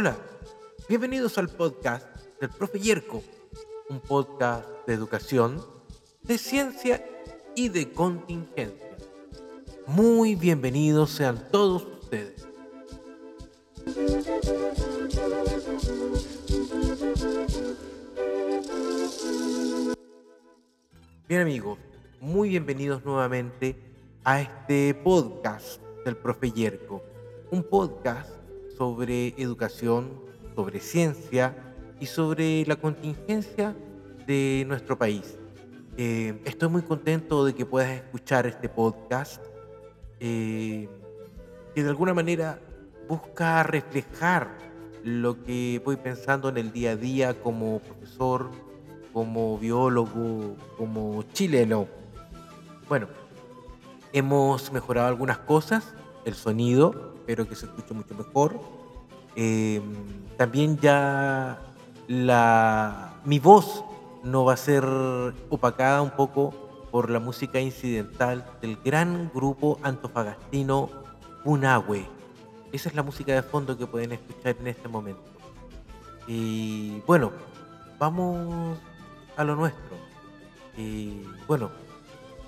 Hola, bienvenidos al podcast del Profe Yerko, un podcast de educación, de ciencia y de contingencia. Muy bienvenidos sean todos ustedes. Bien amigos, muy bienvenidos nuevamente a este podcast del Profe Yerko, un podcast sobre educación, sobre ciencia y sobre la contingencia de nuestro país. Eh, estoy muy contento de que puedas escuchar este podcast eh, que de alguna manera busca reflejar lo que voy pensando en el día a día como profesor, como biólogo, como chileno. Bueno, hemos mejorado algunas cosas, el sonido, espero que se escuche mucho mejor. Em, también ya la, mi voz no va a ser opacada un poco por la música incidental del gran grupo antofagastino Punahue. Esa es la música de fondo que pueden escuchar en este momento. Y bueno, vamos a lo nuestro. Y bueno,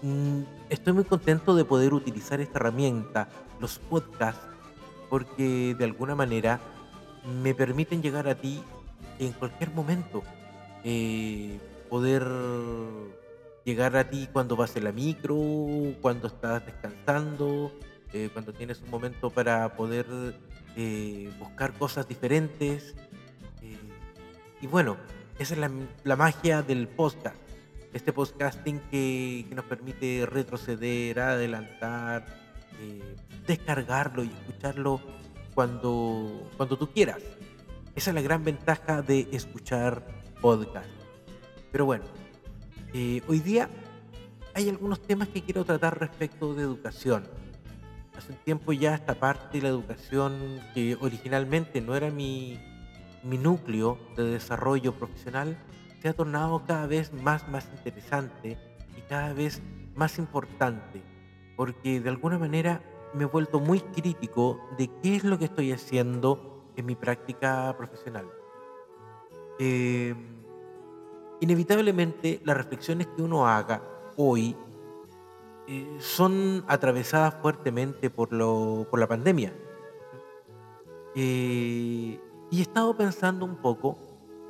mm, estoy muy contento de poder utilizar esta herramienta, los podcasts, porque de alguna manera me permiten llegar a ti en cualquier momento. Eh, poder llegar a ti cuando vas en la micro, cuando estás descansando, eh, cuando tienes un momento para poder eh, buscar cosas diferentes. y bueno, esa es la, magia del podcast. Este podcasting que, nos permite retroceder, adelantar, eh, descargarlo y escucharlo cuando, cuando tú quieras. Esa es la gran ventaja de escuchar podcast. Pero bueno, eh, hoy día hay algunos temas que quiero tratar respecto de educación. Hace un tiempo ya esta parte de la educación que originalmente no era mi, mi núcleo de desarrollo profesional se ha tornado cada vez más, más interesante y cada vez más importante, porque de alguna manera me he vuelto muy crítico de qué es lo que estoy haciendo en mi práctica profesional. Eh, inevitablemente las reflexiones que uno haga hoy eh, son atravesadas fuertemente por, lo, por la pandemia. Eh, y he estado pensando un poco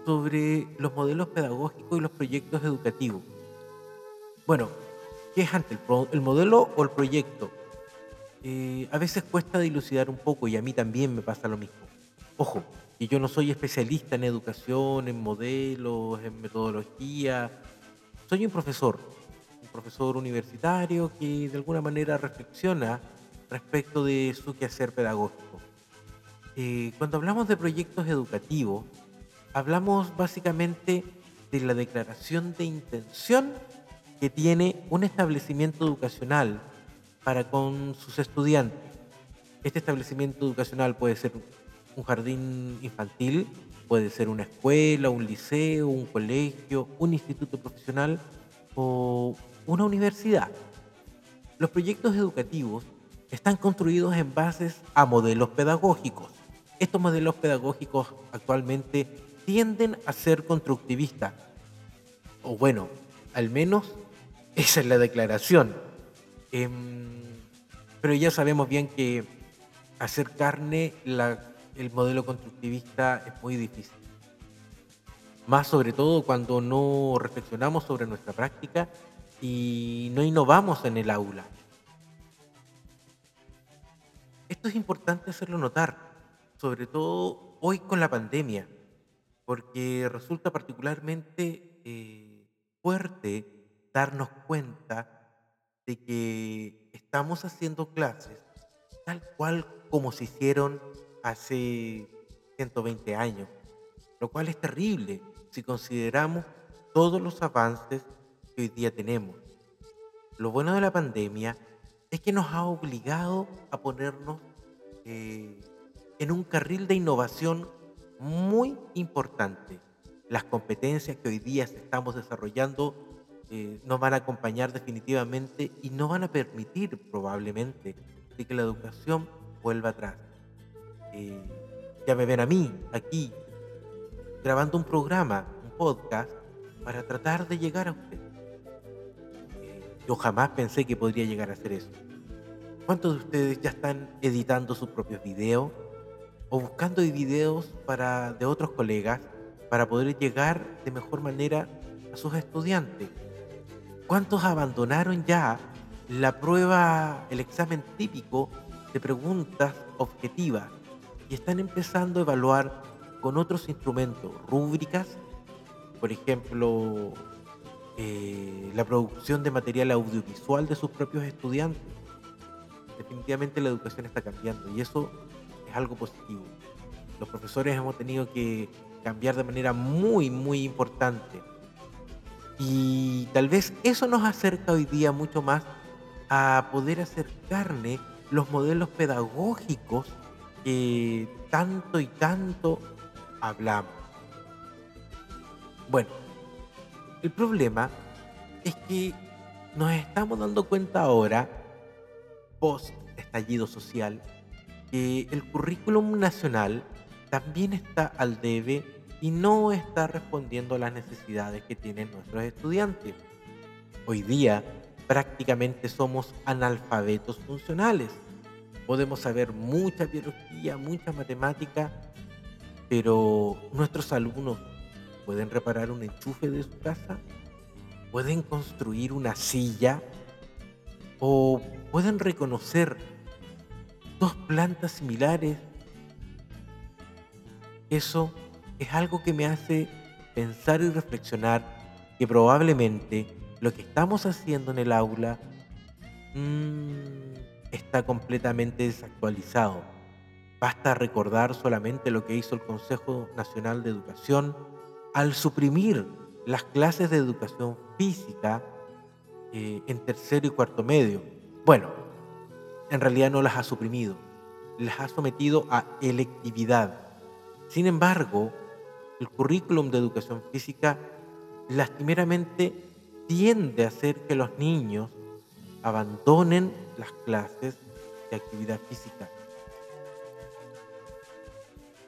sobre los modelos pedagógicos y los proyectos educativos. Bueno, ¿qué es antes, el, modelo o el proyecto? Eh, a veces cuesta dilucidar un poco y a mí también me pasa lo mismo. Ojo, que yo no soy especialista en educación, en modelos, en metodología. Soy un profesor, un profesor universitario que de alguna manera reflexiona respecto de su quehacer pedagógico. Eh, cuando hablamos de proyectos educativos, hablamos básicamente de la declaración de intención que tiene un establecimiento educacional para con sus estudiantes. Este establecimiento educacional puede ser un jardín infantil, puede ser una escuela, un liceo, un colegio, un instituto profesional o una universidad. Los proyectos educativos están construidos en bases a modelos pedagógicos estos modelos pedagógicos actualmente tienden a ser constructivistas. O bueno, al menos esa es la declaración. Em, pero ya sabemos bien que hacer carne el modelo constructivista es muy difícil. Más sobre todo cuando no reflexionamos sobre nuestra práctica y no innovamos en el aula. Esto es importante hacerlo notar sobre todo hoy con la pandemia, porque resulta particularmente eh, fuerte darnos cuenta de que estamos haciendo clases tal cual como se hicieron hace 120 años, lo cual es terrible si consideramos todos los avances que hoy día tenemos. Lo bueno de la pandemia es que nos ha obligado a ponernos eh, en un carril de innovación muy importante. Las competencias que hoy día estamos desarrollando eh, nos van a acompañar definitivamente y no van a permitir probablemente de que la educación vuelva atrás. Eh, ya me ven a mí aquí grabando un programa, un podcast, para tratar de llegar a usted. Eh, yo jamás pensé que podría llegar a hacer eso. ¿Cuántos de ustedes ya están editando sus propios videos o buscando videos para, de otros colegas para poder llegar de mejor manera a sus estudiantes? ¿Cuántos abandonaron ya la prueba, el examen típico de preguntas objetivas y están empezando a evaluar con otros instrumentos, rúbricas, por ejemplo, eh, la producción de material audiovisual de sus propios estudiantes? Definitivamente la educación está cambiando y eso es algo positivo. Los profesores hemos tenido que cambiar de manera muy, muy importante y tal vez eso nos acerca hoy día mucho más a poder acercarle los modelos pedagógicos que tanto y tanto hablamos. Bueno, el problema es que nos estamos dando cuenta ahora, post estallido social, que el currículum nacional también está al debe y no está respondiendo a las necesidades que tienen nuestros estudiantes. Hoy día prácticamente somos analfabetos funcionales. Podemos saber mucha biología, mucha matemática, pero nuestros alumnos pueden reparar un enchufe de su casa, pueden construir una silla o pueden reconocer dos plantas similares. Eso es algo que me hace pensar y reflexionar que probablemente lo que estamos haciendo en el aula mm, está completamente desactualizado. Basta recordar solamente lo que hizo el Consejo Nacional de Educación al suprimir las clases de educación física eh, en tercero y cuarto medio. Bueno, en realidad no las ha suprimido, las ha sometido a electividad. Sin embargo, el currículum de educación física lastimeramente tiende a hacer que los niños abandonen las clases de actividad física.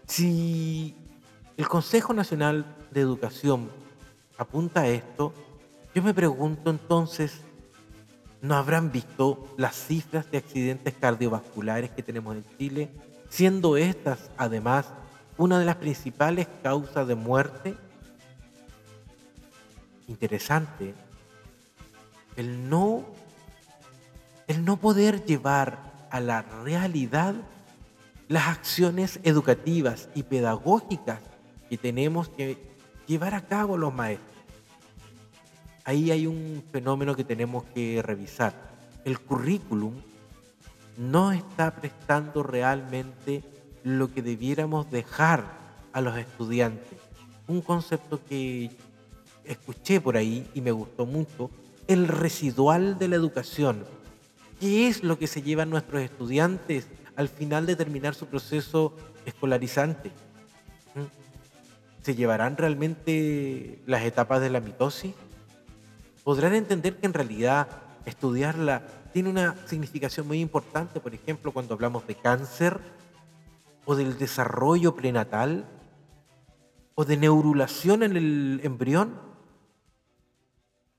Si el Consejo Nacional de Educación apunta a esto, yo me pregunto entonces, ¿no habrán visto las cifras de accidentes cardiovasculares que tenemos en Chile, siendo estas además una de las principales causas de muerte, interesante, el no, el no poder llevar a la realidad las acciones educativas y pedagógicas que tenemos que llevar a cabo los maestros. Ahí hay un fenómeno que tenemos que revisar. El currículum no está prestando realmente lo que debiéramos dejar a los estudiantes. Un concepto que escuché por ahí y me gustó mucho, el residual de la educación. ¿Qué es lo que se llevan nuestros estudiantes al final de terminar su proceso escolarizante? ¿Mm? ¿Se llevarán realmente las etapas de la mitosis? ¿Podrán entender que en realidad estudiarla tiene una significación muy importante, por ejemplo, cuando hablamos de cáncer? O del desarrollo prenatal o de neurulación en el embrión.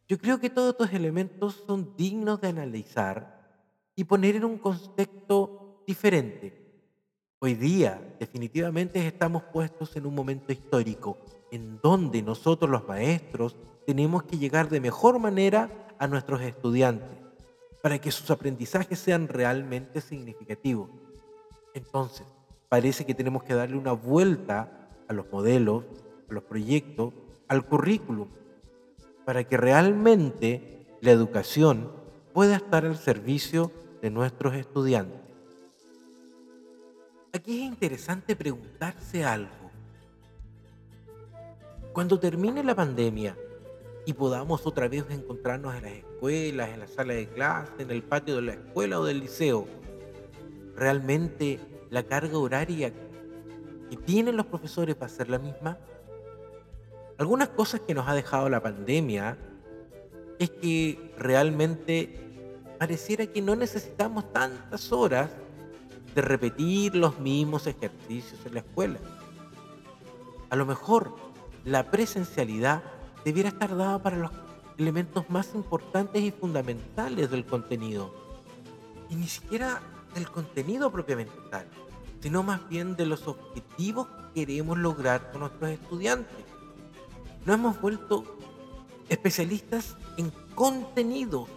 Yo creo que todos estos elementos son dignos de analizar y poner en un contexto diferente. Hoy día definitivamente estamos puestos en un momento histórico en donde nosotros los maestros tenemos que llegar de mejor manera a nuestros estudiantes para que sus aprendizajes sean realmente significativos. Entonces, parece que tenemos que darle una vuelta a los modelos, a los proyectos, al currículum, para que realmente la educación pueda estar al servicio de nuestros estudiantes. Aquí es interesante preguntarse algo. Cuando termine la pandemia y podamos otra vez encontrarnos en las escuelas, en la sala de clase, en el patio de la escuela o del liceo, ¿realmente la carga horaria que tienen los profesores para hacer la misma? Algunas cosas que nos ha dejado la pandemia es que realmente pareciera que no necesitamos tantas horas de repetir los mismos ejercicios en la escuela. A lo mejor la presencialidad debiera estar dada para los elementos más importantes y fundamentales del contenido. Y ni siquiera del contenido propiamente tal, sino más bien de los objetivos que queremos lograr con nuestros estudiantes. Nos hemos vuelto especialistas en contenido,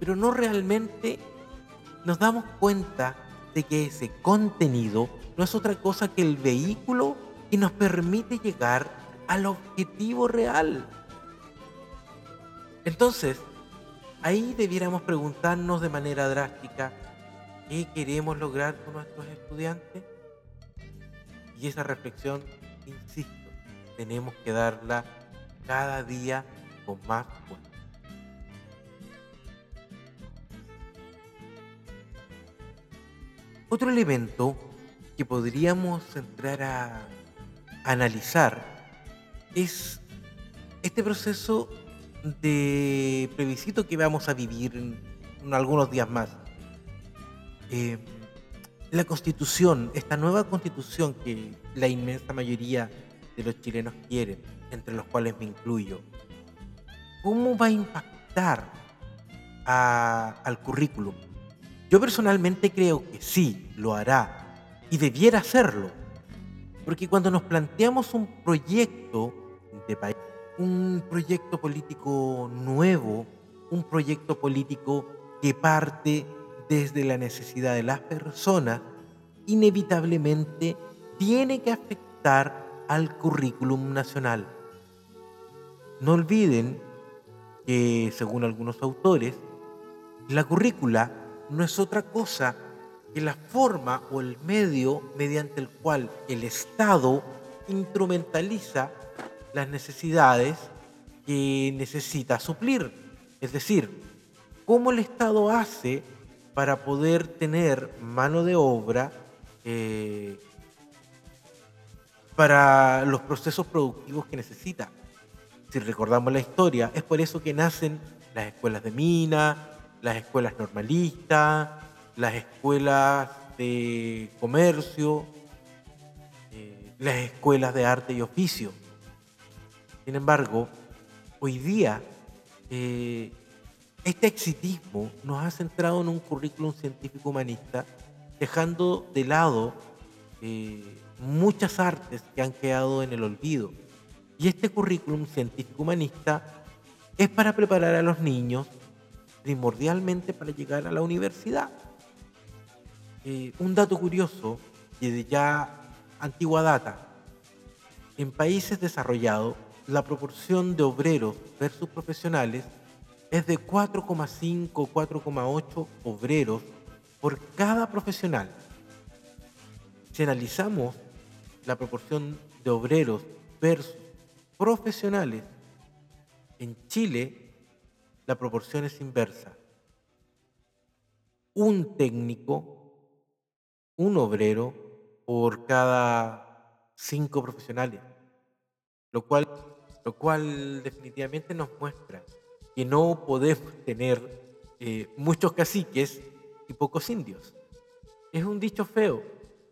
pero no realmente nos damos cuenta de que ese contenido no es otra cosa que el vehículo que nos permite llegar al objetivo real. Entonces, ahí debiéramos preguntarnos de manera drástica qué queremos lograr con nuestros estudiantes. Y esa reflexión, insisto, tenemos que darla cada día con más fuerza. Otro elemento que podríamos entrar a analizar es este proceso de plebiscito que vamos a vivir en, algunos días más. Eh, la constitución, esta nueva constitución que la inmensa mayoría de los chilenos quieren, entre los cuales me incluyo, ¿cómo va a impactar al currículum? Yo personalmente creo que sí, lo hará y debiera hacerlo. Porque cuando nos planteamos un proyecto de país, un proyecto político nuevo, un proyecto político que parte desde la necesidad de las personas, inevitablemente tiene que afectar al currículum nacional. No olviden que, según algunos autores, la currícula no es otra cosa que la forma o el medio mediante el cual el Estado instrumentaliza las necesidades que necesita suplir. Es decir, cómo el Estado hace para poder tener mano de obra eh, para los procesos productivos que necesita. Si recordamos la historia, es por eso que nacen las escuelas de mina, las escuelas normalistas, las escuelas de comercio, eh, las escuelas de arte y oficio. Sin embargo, hoy día eh, este exitismo nos ha centrado en un currículum científico humanista, dejando de lado eh, muchas artes que han quedado en el olvido. Y este currículum científico humanista es para preparar a los niños primordialmente para llegar a la universidad. Eh, un dato curioso, de ya antigua data, en países desarrollados, la proporción de obreros versus profesionales es de 4,5 o 4,8 obreros por cada profesional. Si analizamos la proporción de obreros versus profesionales, en Chile la proporción es inversa. Un técnico, un obrero por cada cinco profesionales, lo cual, lo cual definitivamente nos muestra que no podemos tener eh, muchos caciques y pocos indios. Es un dicho feo,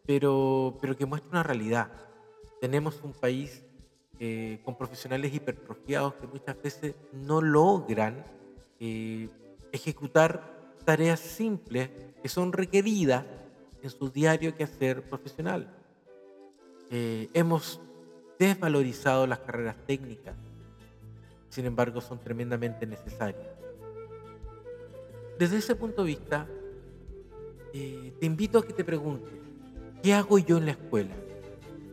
pero, pero que muestra una realidad. Tenemos un país eh, con profesionales hipertrofiados que muchas veces no logran eh, ejecutar tareas simples que son requeridas en su diario quehacer profesional. Hemos desvalorizado las carreras técnicas, sin embargo son tremendamente necesarias. Desde ese punto de vista, eh, te invito a que te preguntes, ¿qué hago yo en la escuela?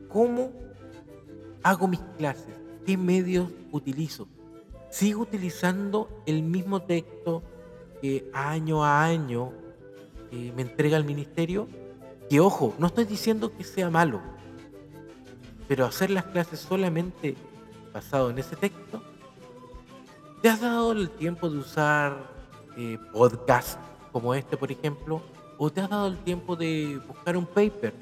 ¿Cómo hago mis clases? ¿Qué medios utilizo? sigo utilizando el mismo texto que año a año eh, me entrega el ministerio. Que ojo, no estoy diciendo que sea malo, pero hacer las clases solamente basado en ese texto, ¿te has dado el tiempo de usar eh, podcasts como este, por ejemplo? ¿O te has dado el tiempo de buscar un paper?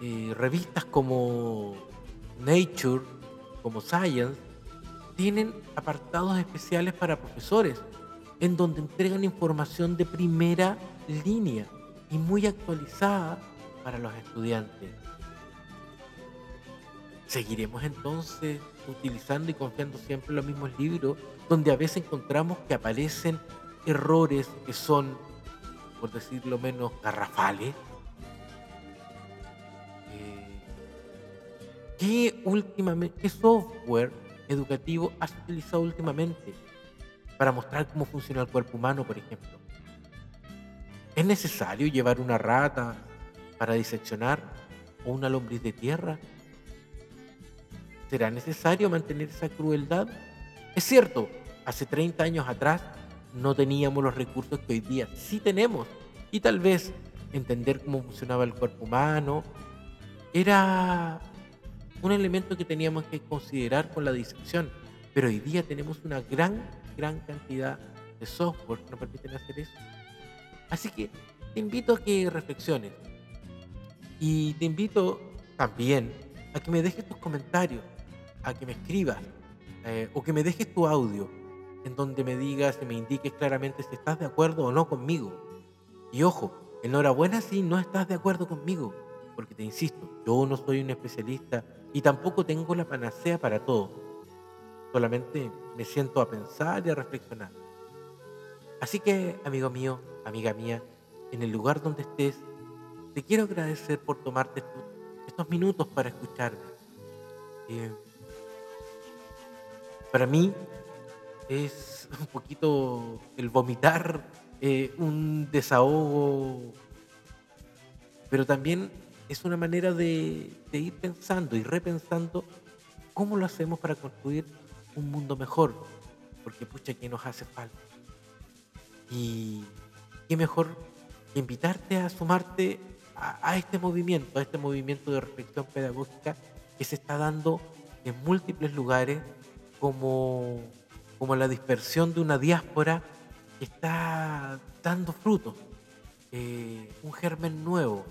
Eh, revistas como Nature, como Science, tienen apartados especiales para profesores, en donde entregan información de primera línea. y muy actualizada para los estudiantes. ¿Seguiremos entonces utilizando y confiando siempre los mismos libros, donde a veces encontramos que aparecen errores que son, por decirlo menos, garrafales? Eh, ¿Qué, últimamente, ¿Qué software educativo has utilizado últimamente para mostrar cómo funciona el cuerpo humano, por ejemplo? ¿Es necesario llevar una rata para diseccionar o una lombriz de tierra? ¿Será necesario mantener esa crueldad? Es cierto, hace 30 años atrás no teníamos los recursos que hoy día sí tenemos y tal vez entender cómo funcionaba el cuerpo humano era un elemento que teníamos que considerar con la disección, pero hoy día tenemos una gran, gran cantidad de software que nos permiten hacer eso. Así que te invito a que reflexiones y te invito también a que me dejes tus comentarios, a que me escribas eh, o que me dejes tu audio en donde me digas y me indiques claramente si estás de acuerdo o no conmigo. Y ojo, enhorabuena si no estás de acuerdo conmigo, porque te insisto, yo no soy un especialista y tampoco tengo la panacea para todo. Solamente me siento a pensar y a reflexionar. Así que, amigo mío, amiga mía, en el lugar donde estés, te quiero agradecer por tomarte estos minutos para escucharme. Eh, para mí es un poquito el vomitar, eh, un desahogo, pero también es una manera de, ir pensando y repensando cómo lo hacemos para construir un mundo mejor, porque pucha que nos hace falta. Y qué mejor que invitarte a sumarte a, este movimiento, a este movimiento de reflexión pedagógica que se está dando en múltiples lugares como, como la dispersión de una diáspora que está dando frutos, eh, un germen nuevo.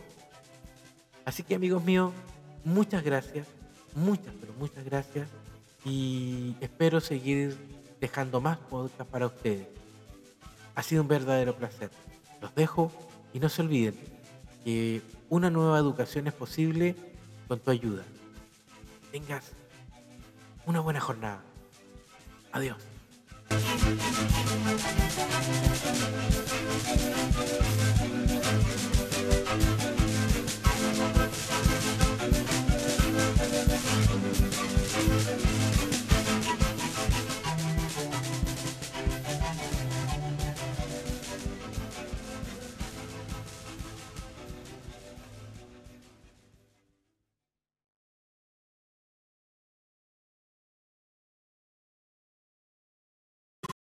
Así que amigos míos, muchas gracias, muchas, pero muchas gracias y espero seguir dejando más podcasts para ustedes. Ha sido un verdadero placer. Los dejo y no se olviden que una nueva educación es posible con tu ayuda. Tengas una buena jornada. Adiós.